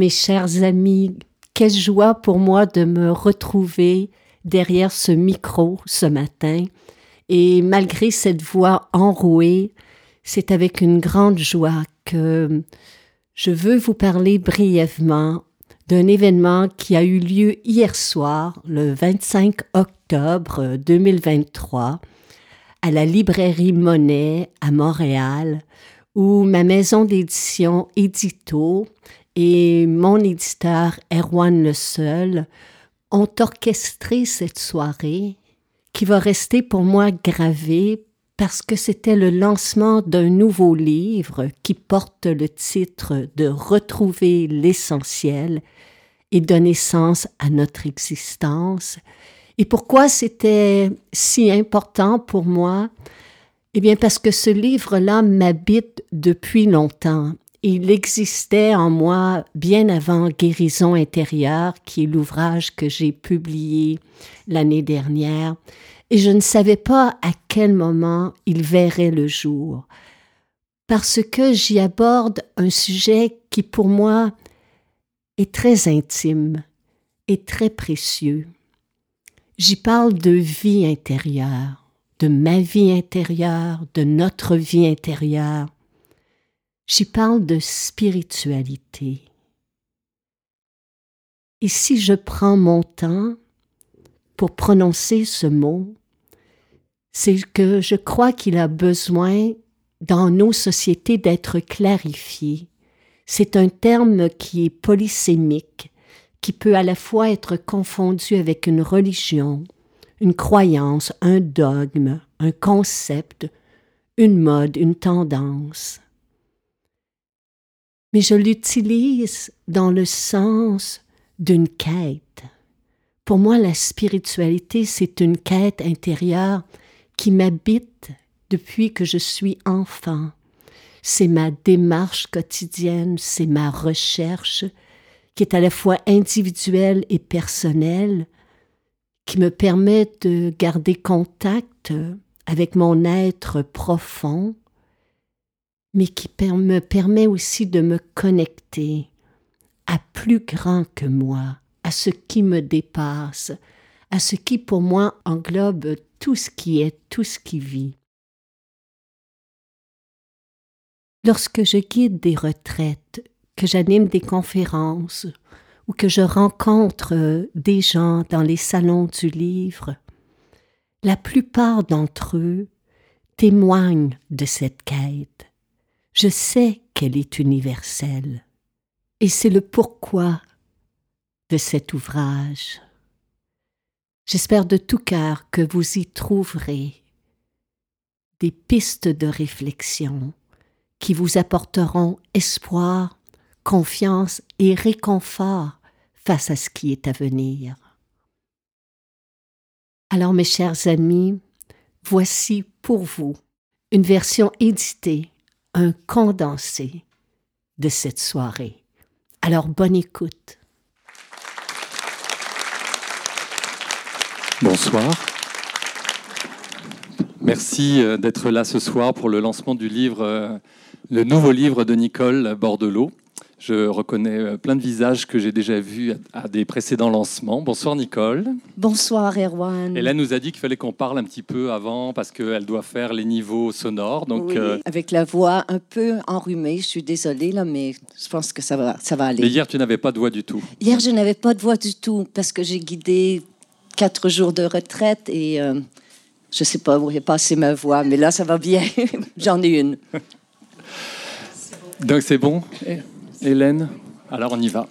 Mes chers amis, quelle joie pour moi de me retrouver derrière ce micro ce matin. Et malgré cette voix enrouée, c'est avec une grande joie que je veux vous parler brièvement d'un événement qui a eu lieu hier soir, le 25 octobre 2023, à la librairie Monet à Montréal, où ma maison d'édition Édito et mon éditeur Erwan Le Seul ont orchestré cette soirée qui va rester pour moi gravée parce que c'était le lancement d'un nouveau livre qui porte le titre de Retrouver l'essentiel et donner sens à notre existence. Et pourquoi c'était si important pour moi? Eh bien parce que ce livre-là m'habite depuis longtemps il existait en moi bien avant Guérison intérieure, qui est l'ouvrage que j'ai publié l'année dernière, et je ne savais pas à quel moment il verrait le jour, parce que j'y aborde un sujet qui pour moi est très intime et très précieux. J'y parle de vie intérieure, de ma vie intérieure, de notre vie intérieure, J'y parle de spiritualité. Et si je prends mon temps pour prononcer ce mot, c'est que je crois qu'il a besoin dans nos sociétés d'être clarifié. C'est un terme qui est polysémique, qui peut à la fois être confondu avec une religion, une croyance, un dogme, un concept, une mode, une tendance mais je l'utilise dans le sens d'une quête. Pour moi, la spiritualité, c'est une quête intérieure qui m'habite depuis que je suis enfant. C'est ma démarche quotidienne, c'est ma recherche qui est à la fois individuelle et personnelle, qui me permet de garder contact avec mon être profond, mais qui me permet aussi de me connecter à plus grand que moi, à ce qui me dépasse, à ce qui pour moi englobe tout ce qui est, tout ce qui vit. Lorsque je guide des retraites, que j'anime des conférences ou que je rencontre des gens dans les salons du livre, la plupart d'entre eux témoignent de cette quête je sais qu'elle est universelle. Et c'est le pourquoi de cet ouvrage. J'espère de tout cœur que vous y trouverez des pistes de réflexion qui vous apporteront espoir, confiance et réconfort face à ce qui est à venir. Alors mes chers amis, voici pour vous une version éditée un condensé de cette soirée. Alors bonne écoute. Bonsoir. Merci euh, d'être là ce soir pour le lancement du livre, euh, le nouveau livre de Nicole Bordelot, Je reconnais euh, plein de visages que j'ai déjà vus à des précédents lancements. Bonsoir Nicole. Bonsoir Erwan. Hélène nous a dit qu'il fallait qu'on parle un petit peu avant parce qu'elle doit faire les niveaux sonores. Donc, euh, Avec la voix un peu enrhumée, je suis désolée, là, mais je pense que ça va, ça va aller. Mais hier, tu n'avais pas de voix du tout. Hier, je n'avais pas de voix du tout parce que j'ai guidé quatre jours de retraite et je euh, je sais pas où est passé ma voix, mais là, ça va bien. J'en ai une. Donc c'est bon? Hélène Alors on y va.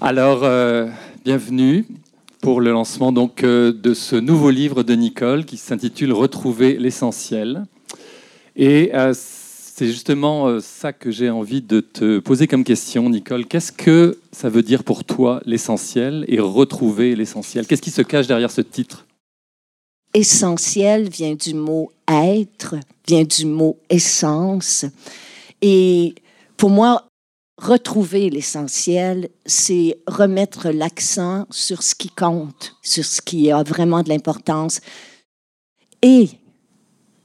Alors, euh, bienvenue pour le lancement donc, euh, de ce nouveau livre de Nicole qui s'intitule Retrouver l'essentiel. Et euh, c'est justement ça que j'ai envie de te poser comme question, Nicole. Qu'est-ce que ça veut dire pour toi l'essentiel et retrouver l'essentiel? Qu'est-ce qui se cache derrière ce titre? Essentiel vient du mot être, vient du mot essence. Et pour moi, retrouver l'essentiel, c'est remettre l'accent sur ce qui compte, sur ce qui a vraiment de l'importance et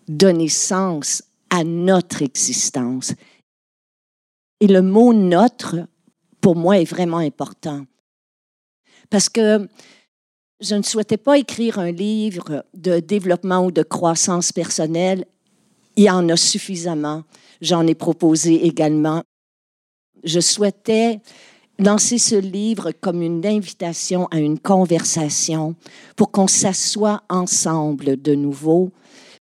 donner sens à notre existence. Et le mot notre, pour moi, est vraiment important. Parce que je ne souhaitais pas écrire un livre de développement ou de croissance personnelle. Il y en a suffisamment. J'en ai proposé également. Je souhaitais lancer ce livre comme une invitation à une conversation pour qu'on s'assoie ensemble de nouveau,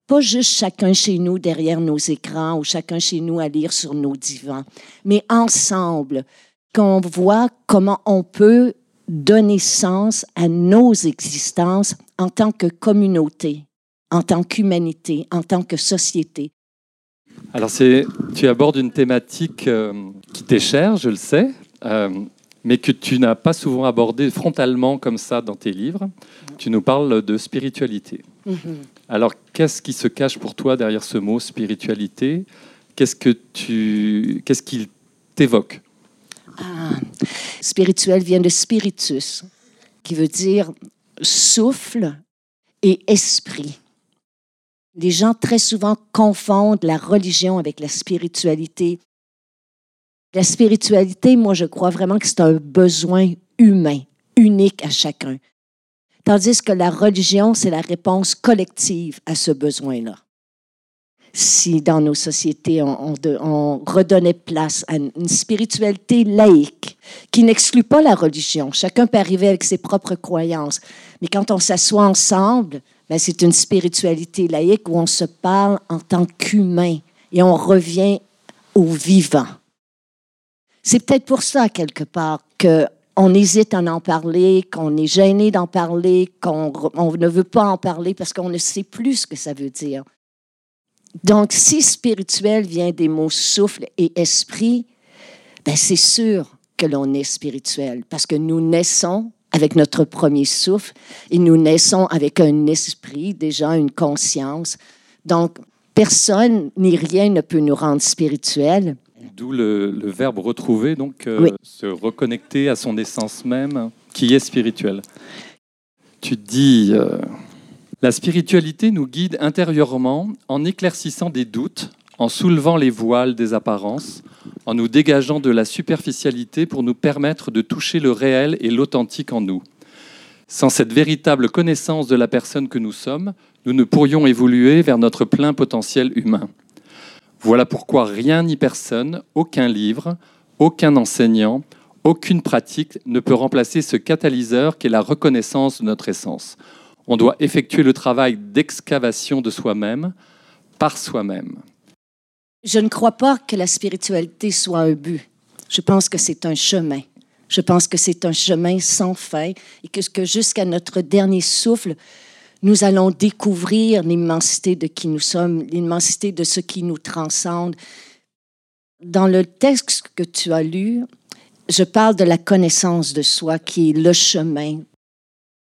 pas juste chacun chez nous derrière nos écrans ou chacun chez nous à lire sur nos divans, mais ensemble, qu'on voit comment on peut donner sens à nos existences en tant que communauté, en tant qu'humanité, en tant que société. Alors, tu abordes une thématique euh, qui t'est chère, je le sais, euh, mais que tu n'as pas souvent abordée frontalement comme ça dans tes livres. Tu nous parles de spiritualité. Mm-hmm. Alors, qu'est-ce qui se cache pour toi derrière ce mot spiritualité? Qu'est-ce que tu, qu'est-ce qu'il t'évoque? Ah, Spirituel vient de spiritus, qui veut dire souffle et esprit. Les gens très souvent confondent la religion avec la spiritualité. La spiritualité, moi, je crois vraiment que c'est un besoin humain, unique à chacun. Tandis que la religion, c'est la réponse collective à ce besoin-là. Si dans nos sociétés, on, on, redonnait place à une spiritualité laïque qui n'exclut pas la religion, chacun peut arriver avec ses propres croyances, mais quand on s'assoit ensemble, ben, c'est une spiritualité laïque où on se parle en tant qu'humain et on revient au vivant. C'est peut-être pour ça, quelque part, qu'on hésite à en parler, qu'on est gêné d'en parler, qu'on ne veut pas en parler parce qu'on ne sait plus ce que ça veut dire. Donc, si spirituel vient des mots souffle et esprit, ben c'est sûr que l'on est spirituel parce que nous naissons avec notre premier souffle et nous naissons avec un esprit, déjà une conscience. Donc, personne ni rien ne peut nous rendre spirituels. D'où le, verbe retrouver, donc euh, se reconnecter à son essence même, qui est spirituelle. Tu dis, euh, la spiritualité nous guide intérieurement en éclaircissant des doutes, en soulevant les voiles des apparences, en nous dégageant de la superficialité pour nous permettre de toucher le réel et l'authentique en nous. Sans cette véritable connaissance de la personne que nous sommes, nous ne pourrions évoluer vers notre plein potentiel humain. Voilà pourquoi rien ni personne, aucun livre, aucun enseignant, aucune pratique ne peut remplacer ce catalyseur qu'est la reconnaissance de notre essence. On doit effectuer le travail d'excavation de soi-même par soi-même. Je ne crois pas que la spiritualité soit un but. Je pense que c'est un chemin. Je pense que c'est un chemin sans fin et que, jusqu'à notre dernier souffle, nous allons découvrir l'immensité de qui nous sommes, l'immensité de ce qui nous transcende. Dans le texte que tu as lu, je parle de la connaissance de soi qui est le chemin.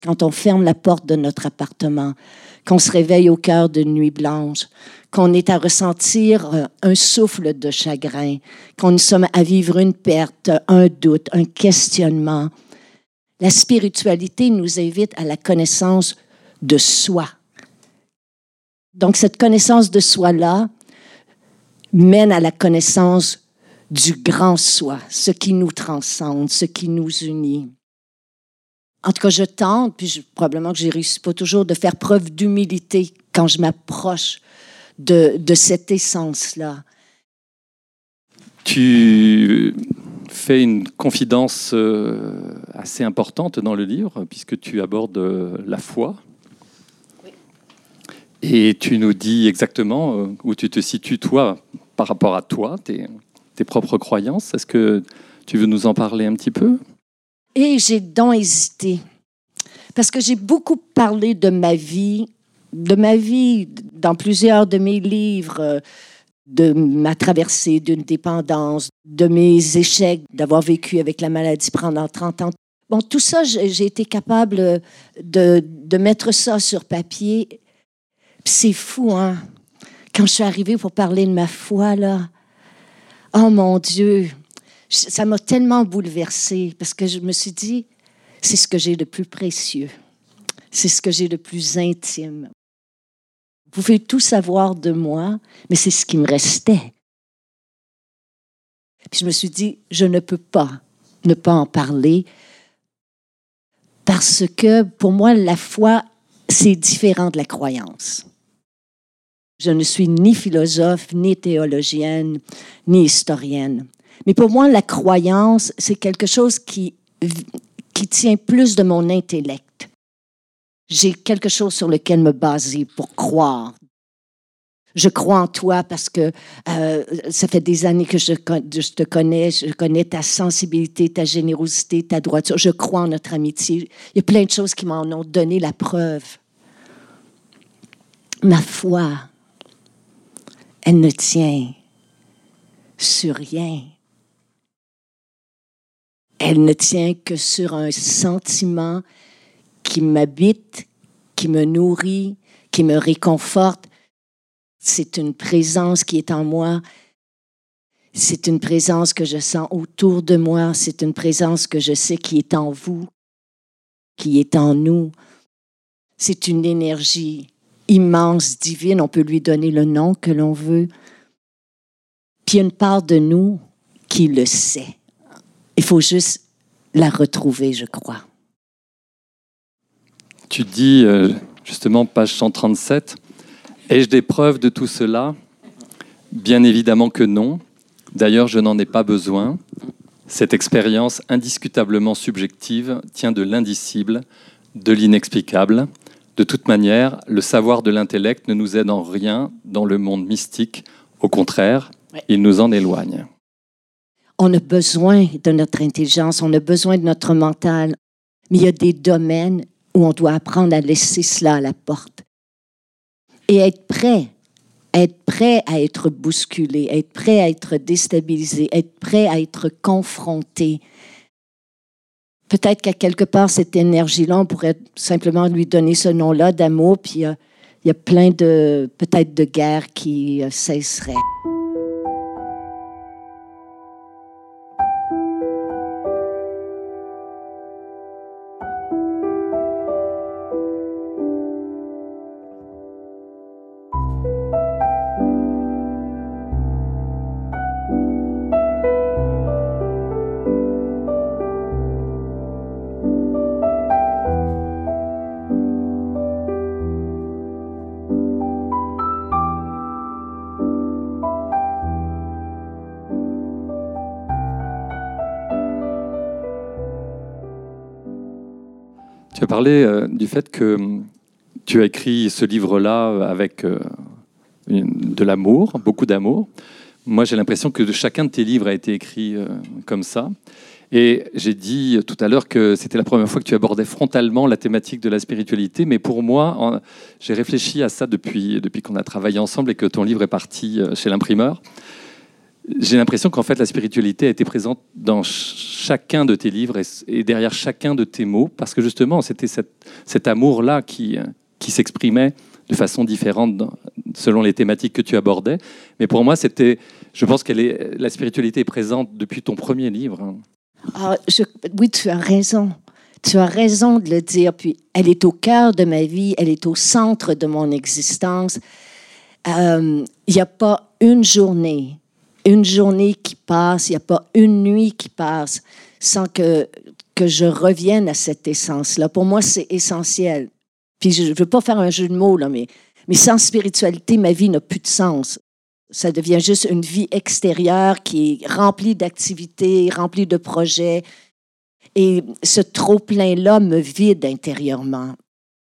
Quand on ferme la porte de notre appartement, qu'on se réveille au cœur de nuit blanche, qu'on est à ressentir euh, un souffle de chagrin, qu'on sommes à vivre une perte, un doute, un questionnement. La spiritualité nous invite à la connaissance de soi. Donc cette connaissance de soi-là mène à la connaissance du grand soi, ce qui nous transcende, ce qui nous unit. En tout cas, je tente, puis probablement que j'ai réussi pas toujours, de faire preuve d'humilité quand je m'approche de, de cette essence-là. Tu fais une confidence euh, assez importante dans le livre, puisque tu abordes euh, la foi. Et tu nous dis exactement euh, où tu te situes, toi, par rapport à toi, tes, tes propres croyances. Est-ce que tu veux nous en parler un petit peu? Et j'ai donc hésité. Parce que j'ai beaucoup parlé de ma vie, de ma vie dans plusieurs de mes livres, de ma traversée d'une dépendance, de mes échecs, d'avoir vécu avec la maladie pendant 30 ans. Bon, tout ça, j'ai été capable de, mettre ça sur papier. C'est fou, hein? Quand je suis arrivée pour parler de ma foi, là, oh mon Dieu, ça m'a tellement bouleversée parce que je me suis dit, c'est ce que j'ai de plus précieux, c'est ce que j'ai de plus intime. Vous pouvez tout savoir de moi, mais c'est ce qui me restait. Puis je me suis dit, je ne peux pas ne pas en parler parce que pour moi, la foi, c'est différent de la croyance. Je ne suis ni philosophe, ni théologienne, ni historienne. Mais pour moi, la croyance, c'est quelque chose qui, qui tient plus de mon intellect. J'ai quelque chose sur lequel me baser pour croire. Je crois en toi parce que euh, ça fait des années que je, je, te connais, je connais ta sensibilité, ta générosité, ta droiture. Je crois en notre amitié. Il y a plein de choses qui m'en ont donné la preuve. Ma foi, elle ne tient sur rien. Elle ne tient que sur un sentiment qui m'habite, qui me nourrit, qui me réconforte. C'est une présence qui est en moi. C'est une présence que je sens autour de moi. C'est une présence que je sais qui est en vous, qui est en nous. C'est une énergie immense, divine, on peut lui donner le nom que l'on veut. Puis une part de nous qui le sait. Il faut juste la retrouver, je crois. Tu dis euh, justement, page 137, ai-je des preuves de tout cela? Bien évidemment que non. D'ailleurs, je n'en ai pas besoin. Cette expérience indiscutablement subjective tient de l'indicible, de l'inexplicable. De toute manière, le savoir de l'intellect ne nous aide en rien dans le monde mystique. Au contraire, il nous en éloigne. On a besoin de notre intelligence, on a besoin de notre mental, mais il y a des domaines où on doit apprendre à laisser cela à la porte et être prêt, être prêt à être bousculé, être prêt à être déstabilisé, être prêt à être confronté peut-être qu'à quelque part, cette énergie-là, on pourrait simplement lui donner ce nom-là d'amour, puis euh, il y a plein de, peut-être de guerres qui euh, cesseraient. Parler euh, du fait que hum, tu as écrit ce livre-là avec euh, de l'amour, beaucoup d'amour. Moi, j'ai l'impression que chacun de tes livres a été écrit euh, comme ça. Et j'ai dit tout à l'heure que c'était la première fois que tu abordais frontalement la thématique de la spiritualité, mais pour moi, j'ai réfléchi à ça depuis, depuis qu'on a travaillé ensemble et que ton livre est parti chez l'imprimeur j'ai l'impression qu'en fait la spiritualité a été présente dans chacun de tes livres et, derrière chacun de tes mots, parce que justement c'était cet amour-là qui, qui s'exprimait de façon différente selon les thématiques que tu abordais. Mais pour moi, c'était, je pense que la spiritualité est présente depuis ton premier livre. Ah, oui, tu as raison. Tu as raison de le dire. Puis elle est au cœur de ma vie, elle est au centre de mon existence. Euh, il n'y a pas une journée une journée qui passe, il n'y a pas une nuit qui passe sans que, que je revienne à cette essence-là. Pour moi, c'est essentiel. Puis je ne veux pas faire un jeu de mots, là, mais, mais sans spiritualité, ma vie n'a plus de sens. Ça devient juste une vie extérieure qui est remplie d'activités, remplie de projets. Et ce trop-plein-là me vide intérieurement.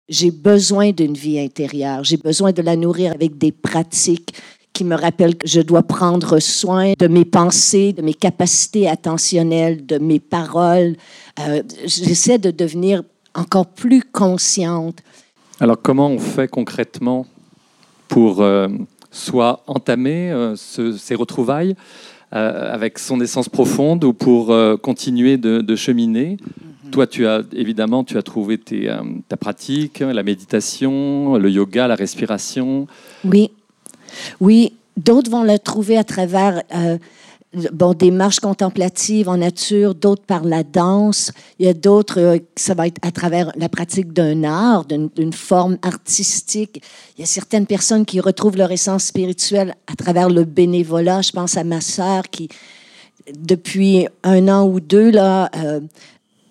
J'ai besoin d'une vie intérieure. J'ai besoin de la nourrir avec des pratiques qui me rappellent que je dois prendre soin de mes pensées, de mes capacités attentionnelles, de mes paroles. Euh, j'essaie de devenir encore plus consciente. Alors comment on fait concrètement pour euh, soit entamer euh, ces retrouvailles avec son essence profonde ou pour continuer de, cheminer? Mm-hmm. Toi, tu as évidemment, tu as trouvé ta pratique, la méditation, le yoga, la respiration. Oui. Oui, d'autres vont le trouver à travers euh, bon, des marches contemplatives en nature, d'autres par la danse. Il y a d'autres, euh, ça va être à travers la pratique d'un art, d'une forme artistique. Il y a certaines personnes qui retrouvent leur essence spirituelle à travers le bénévolat. Je pense à ma sœur qui, depuis un an ou deux, là, euh,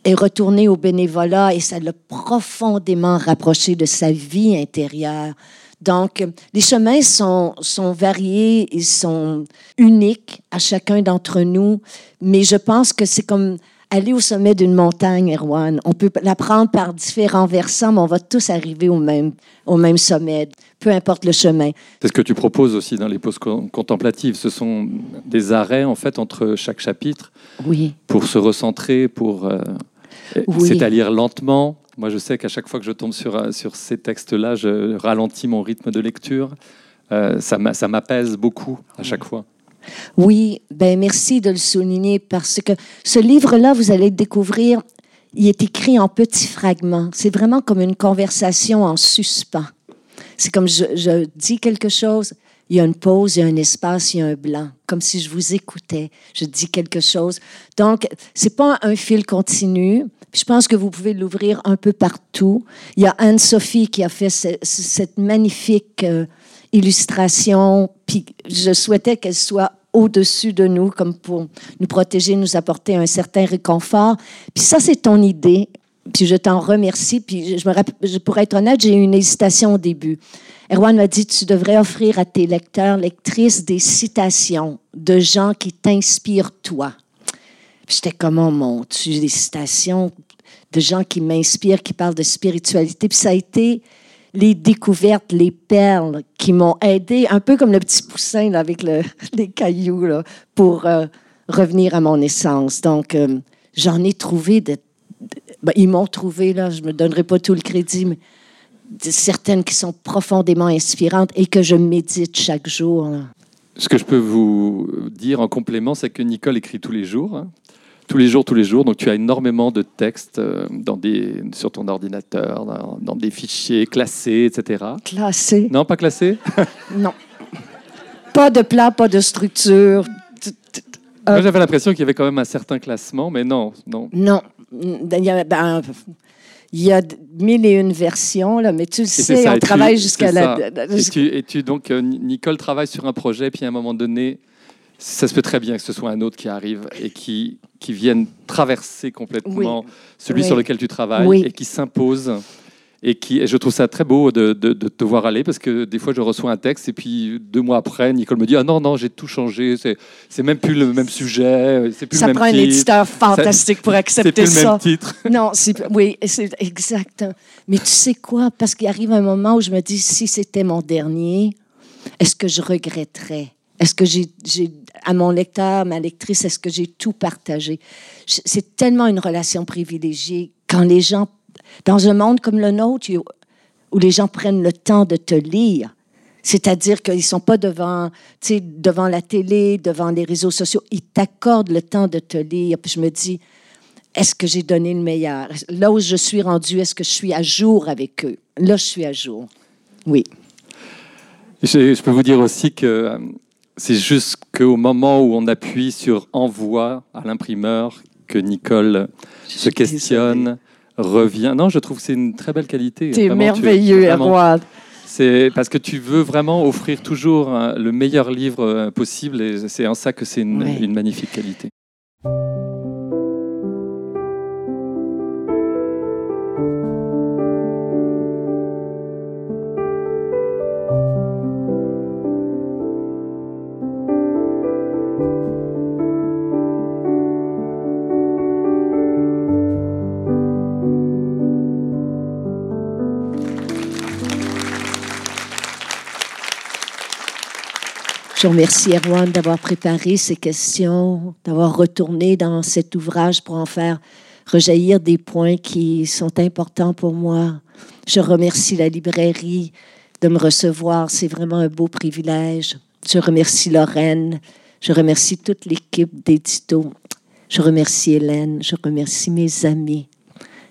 est retournée au bénévolat et ça l'a profondément rapproché de sa vie intérieure. Donc, les chemins sont, sont variés, ils sont uniques à chacun d'entre nous, mais je pense que c'est comme aller au sommet d'une montagne, Erwan. On peut l'apprendre par différents versants, mais on va tous arriver au même, au même sommet, peu importe le chemin. C'est ce que tu proposes aussi dans les pauses contemplatives. Ce sont des arrêts, en fait, entre chaque chapitre oui. pour se recentrer, pour... Euh, c'est à lire lentement, moi, je sais qu'à chaque fois que je tombe sur, euh, sur ces textes-là, je ralentis mon rythme de lecture. Euh, ça m'apaise beaucoup à chaque fois. Oui, ben merci de le souligner parce que ce livre-là, vous allez le découvrir, il est écrit en petits fragments. C'est vraiment comme une conversation en suspens. C'est comme je, je, dis quelque chose, il y a une pause, il y a un espace, il y a un blanc, comme si je vous écoutais. Je dis quelque chose. Donc, c'est pas un fil continu. Je pense que vous pouvez l'ouvrir un peu partout. Il y a Anne-Sophie qui a fait cette magnifique euh, illustration. Puis je souhaitais qu'elle soit au-dessus de nous, comme pour nous protéger, nous apporter un certain réconfort. Puis ça, c'est ton idée. Puis je t'en remercie. Puis je, me rappelle, pour être honnête, j'ai eu une hésitation au début. Erwan m'a dit, tu devrais offrir à tes lecteurs, lectrices, des citations de gens qui t'inspirent toi. J'étais comme, oh mon Dieu, des citations de gens qui m'inspirent, qui parlent de spiritualité. Puis ça a été les découvertes, les perles qui m'ont aidé, un peu comme le petit poussin avec les cailloux, là, pour euh, revenir à mon essence. Donc, euh, j'en ai trouvé. Ben, ils m'ont trouvé, là, je ne me donnerai pas tout le crédit, mais certaines qui sont profondément inspirantes et que je médite chaque jour. Ce que je peux vous dire en complément, c'est que Nicole écrit tous les jours. Hein tous les jours, tous les jours. Donc tu as énormément de textes euh, dans des, sur ton ordinateur, dans, des fichiers classés, etc. Classés Non, pas classés? Non. Pas de plat, pas de structure. Moi, j'avais l'impression qu'il y avait quand même un certain classement, mais non. Non. Non. Il y a, ben, il y a mille et une versions, là, mais tu le sais, on travaille jusqu'à la. Et tu, et tu, donc, euh, Nicole travaille sur un projet, puis à un moment donné, ça se peut très bien que ce soit un autre qui arrive et qui, qui vienne traverser complètement celui sur lequel tu travailles et qui s'impose. Et, qui, et je trouve ça très beau de, de, te voir aller parce que des fois je reçois un texte et puis deux mois après, Nicole me dit Ah non, non, j'ai tout changé, c'est même plus le même sujet, c'est plus ça le même prend un éditeur fantastique pour accepter ça. C'est plus le même titre. Non, oui, c'est exact. Mais tu sais quoi? Parce qu'il arrive un moment où je me dis Si c'était mon dernier, est-ce que je regretterais? Est-ce que j'ai, à mon lecteur, ma lectrice, est-ce que j'ai tout partagé? C'est tellement une relation privilégiée quand les gens, dans un monde comme le nôtre, où les gens prennent le temps de te lire, c'est-à-dire qu'ils ne sont pas devant, devant la télé, devant les réseaux sociaux, ils t'accordent le temps de te lire. Puis je me dis, est-ce que j'ai donné le meilleur? Là où je suis rendue, est-ce que je suis à jour avec eux? Là, je suis à jour. Oui. Je, je peux vous dire aussi que euh, c'est juste qu'au moment où on appuie sur envoi à l'imprimeur, que Nicole se questionne, revient. Non, je trouve que c'est une très belle qualité. C'est merveilleux, Erwan. C'est parce que tu veux vraiment offrir toujours hein, le meilleur livre euh, possible et c'est en ça que c'est une, une magnifique qualité. Je remercie Erwan d'avoir préparé ces questions, d'avoir retourné dans cet ouvrage pour en faire rejaillir des points qui sont importants pour moi. Je remercie la librairie de me recevoir. C'est vraiment un beau privilège. Je remercie Lorraine. Je remercie toute l'équipe d'édito. Je remercie Hélène. Je remercie mes amis.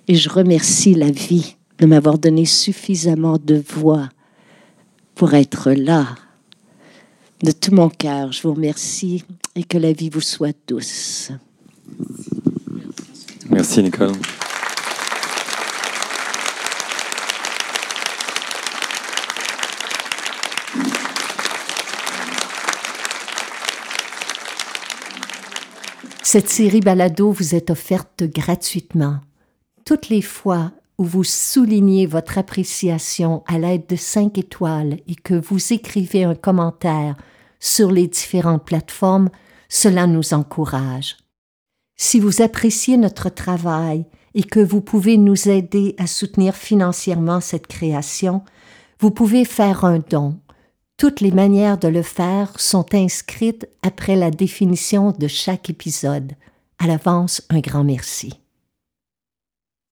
Et je remercie la vie de m'avoir donné suffisamment de voix pour être là de tout mon cœur, je vous remercie et que la vie vous soit douce. Merci Nicole. Cette série balado vous est offerte gratuitement. Toutes les fois où vous soulignez votre appréciation à l'aide de cinq étoiles et que vous écrivez un commentaire sur les différentes plateformes, cela nous encourage. Si vous appréciez notre travail et que vous pouvez nous aider à soutenir financièrement cette création, vous pouvez faire un don. Toutes les manières de le faire sont inscrites après la définition de chaque épisode. À l'avance, un grand merci.